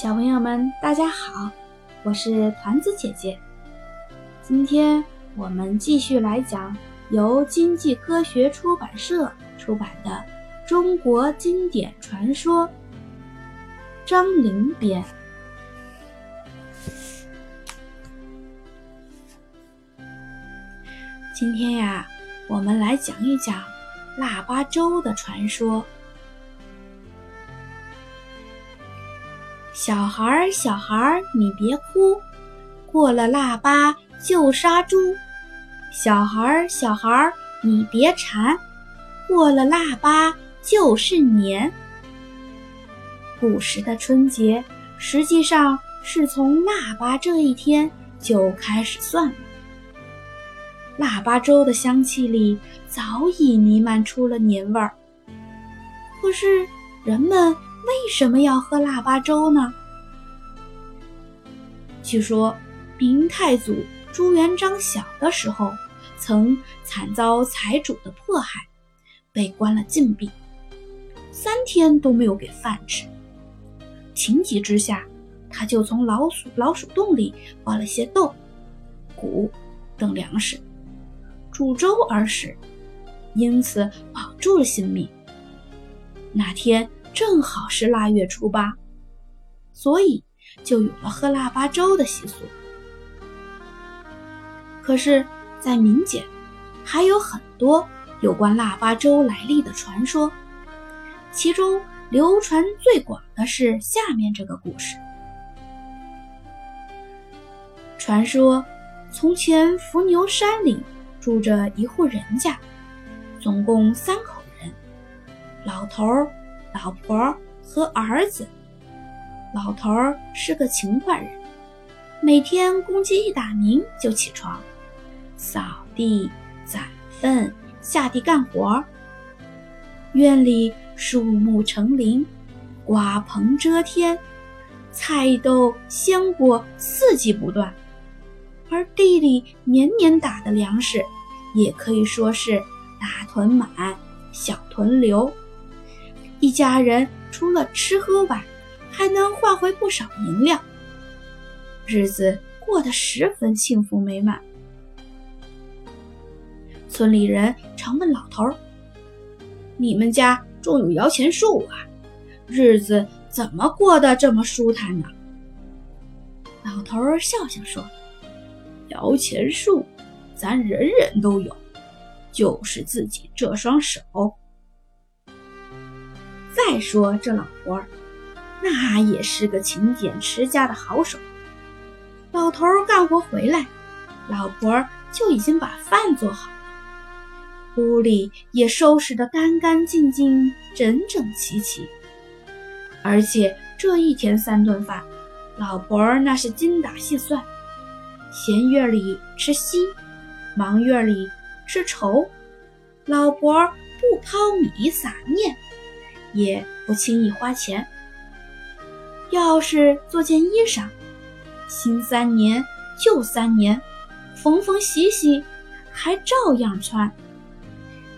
小朋友们，大家好，我是团子姐姐。今天我们继续来讲由经济科学出版社出版的《中国经典传说》，张玲编。今天呀，我们来讲一讲腊八粥的传说。小孩儿，小孩儿，你别哭，过了腊八就杀猪。小孩儿，小孩儿，你别馋，过了腊八就是年。古时的春节实际上是从腊八这一天就开始算了。腊八粥的香气里早已弥漫出了年味儿。可是人们。为什么要喝腊八粥呢？据说明太祖朱元璋小的时候，曾惨遭财主的迫害，被关了禁闭，三天都没有给饭吃。情急之下，他就从老鼠老鼠洞里挖了些豆、谷等粮食，煮粥而食，因此保住了性命。那天。正好是腊月初八，所以就有了喝腊八粥的习俗。可是，在民间还有很多有关腊八粥来历的传说，其中流传最广的是下面这个故事：传说从前伏牛山里住着一户人家，总共三口人，老头儿。老婆和儿子，老头儿是个勤快人，每天公鸡一打鸣就起床，扫地、攒粪、下地干活。院里树木成林，瓜棚遮天，菜豆香果四季不断，而地里年年打的粮食，也可以说是大屯满，小屯留。一家人除了吃喝外，还能换回不少银两，日子过得十分幸福美满。村里人常问老头：“你们家种有摇钱树啊？日子怎么过得这么舒坦呢？”老头笑笑说：“摇钱树，咱人人都有，就是自己这双手。”再说这老婆儿，那也是个勤俭持家的好手。老头儿干活回来，老婆儿就已经把饭做好了，屋里也收拾得干干净净、整整齐齐。而且这一天三顿饭，老婆儿那是精打细算，闲月里吃稀，忙月里吃稠。老婆儿不抛米撒面。也不轻易花钱。要是做件衣裳，新三年旧三年，缝缝洗洗，还照样穿。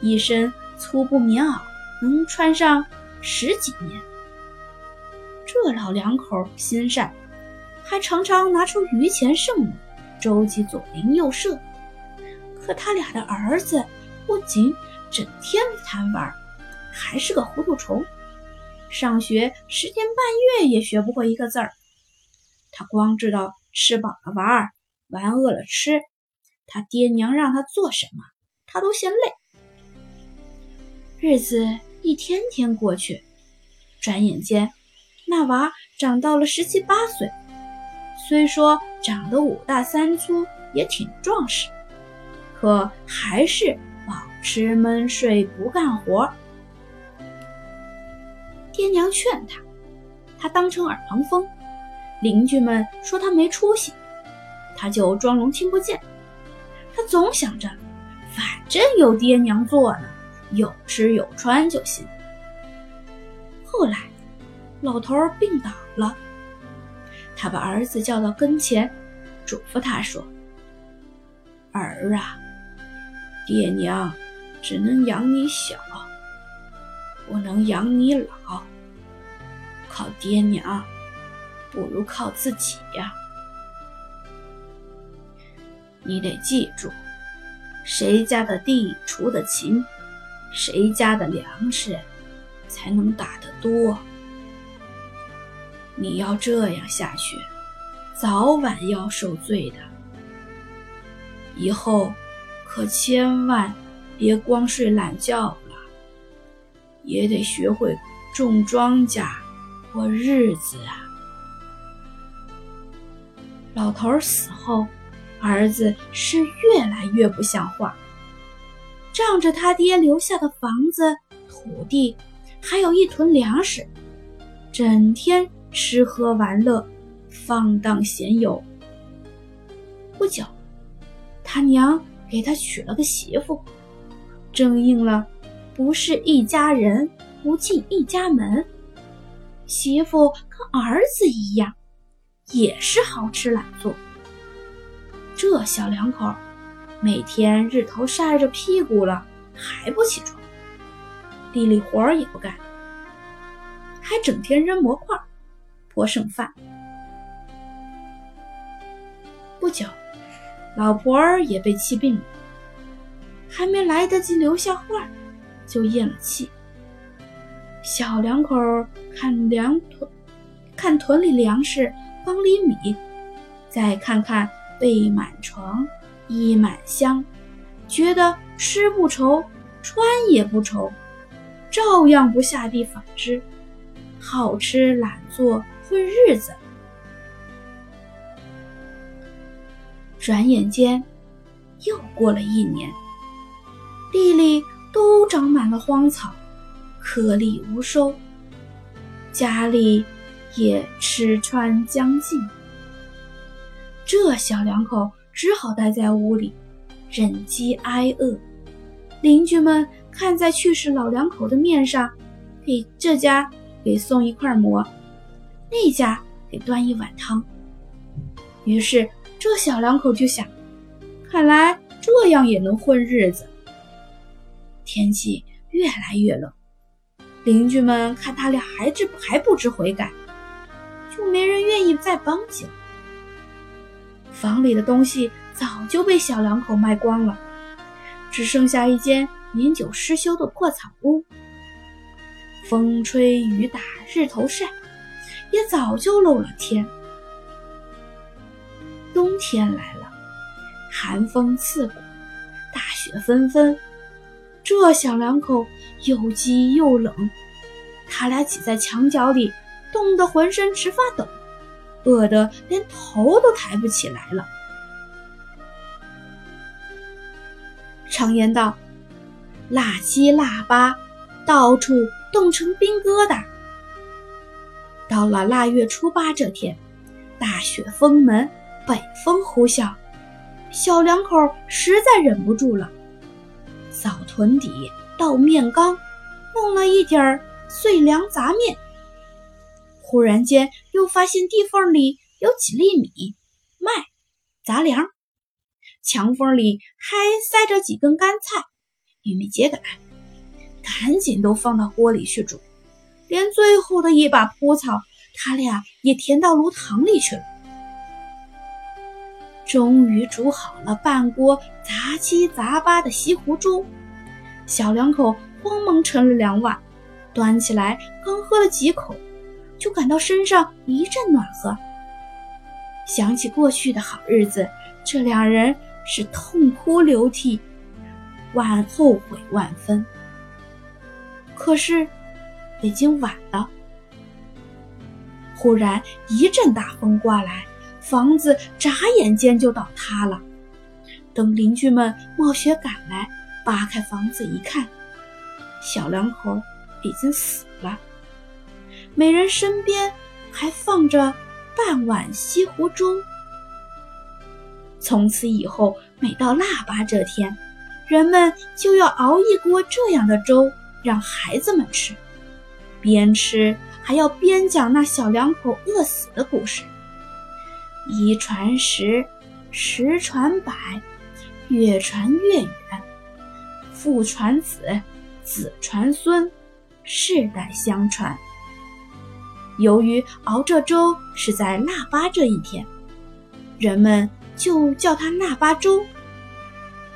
一身粗布棉袄能穿上十几年。这老两口心善，还常常拿出余钱剩余，周济左邻右舍。可他俩的儿子不仅整天贪玩。还是个糊涂虫，上学十天半月也学不会一个字儿。他光知道吃饱了玩，玩饿了吃。他爹娘让他做什么，他都嫌累。日子一天天过去，转眼间，那娃长到了十七八岁。虽说长得五大三粗，也挺壮实，可还是饱吃闷睡不干活。爹娘劝他，他当成耳旁风；邻居们说他没出息，他就装聋听不见。他总想着，反正有爹娘做呢，有吃有穿就行。后来，老头病倒了，他把儿子叫到跟前，嘱咐他说：“儿啊，爹娘只能养你小。”不能养你老，靠爹娘不如靠自己呀。你得记住，谁家的地锄得勤，谁家的粮食才能打得多。你要这样下去，早晚要受罪的。以后可千万别光睡懒觉，也得学会种庄稼、过日子啊。老头死后。儿子是越来越不像话，仗着他爹留下的房子、土地，还有一囤粮食，整天吃喝玩乐，放荡闲游。不久，他娘给他娶了个媳妇，正应了“不是一家人，不进一家门”。媳妇跟儿子一样，也是好吃懒做。这小两口，每天日头晒着屁股了还不起床，地里活儿也不干，还整天扔模块、泼剩饭。不久，老婆儿也被气病了，还没来得及留下话，就咽了气。小两口看粮囤，看屯里粮食，缸里米，再看看。被满床，衣满箱，觉得吃不愁，穿也不愁，照样不下地纺织，好吃懒做混日子。转眼间，又过了一年，地里都长满了荒草，颗粒无收，家里也吃穿将尽。这小两口只好待在屋里，忍饥挨饿。邻居们看在去世老两口的面上，给这家给送一块馍，那家给端一碗汤。于是这小两口就想：看来这样也能混日子。天气越来越冷，邻居们看他俩还知还不知悔改，就没人愿意再帮起来。房里的东西早就被小两口卖光了，只剩下一间年久失修的破草屋。风吹雨打，日头晒，也早就漏了天。冬天来了，寒风刺骨，大雪纷纷。这小两口又饥又冷，他俩挤在墙角里，冻得浑身直发抖。饿得连头都抬不起来了。常言道：“腊七腊八，到处冻成冰疙瘩。”到了腊月初八这天，大雪封门，北风呼啸，小两口实在忍不住了，屯底，倒面缸，弄了一点儿碎粮杂面。忽然间，又发现地缝里有几粒米、麦、杂粮，墙缝里还塞着几根干菜、玉米秸秆，赶紧都放到锅里去煮。连最后的一把蒲草，他俩也填到炉膛里去了。终于煮好了半锅杂七杂八的西湖粥，小两口慌忙盛了两碗，端起来刚喝了几口。就感到身上一阵暖和，想起过去的好日子，这两人是痛哭流涕，万后悔万分。可是已经晚了。忽然一阵大风刮来，房子眨眼间就倒塌了。等邻居们冒雪赶来，扒开房子一看，小两口已经死了。每人身边还放着半碗西湖粥。从此以后，每到腊八这天，人们就要熬一锅这样的粥让孩子们吃，边吃还要边讲那小两口饿死的故事。一传十，十传百，越传越远，父传子，子传孙，世代相传。由于熬这粥是在腊八这一天，人们就叫它腊八粥。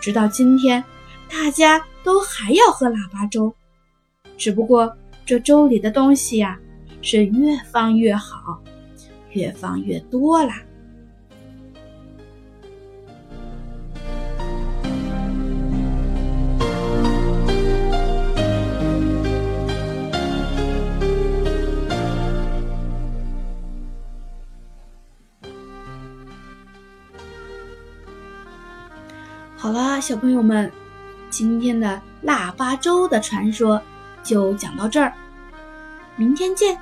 直到今天，大家都还要喝腊八粥，只不过这粥里的东西呀，是越放越好，越放越多啦。好啦，小朋友们，今天的腊八粥的传说就讲到这儿，明天见。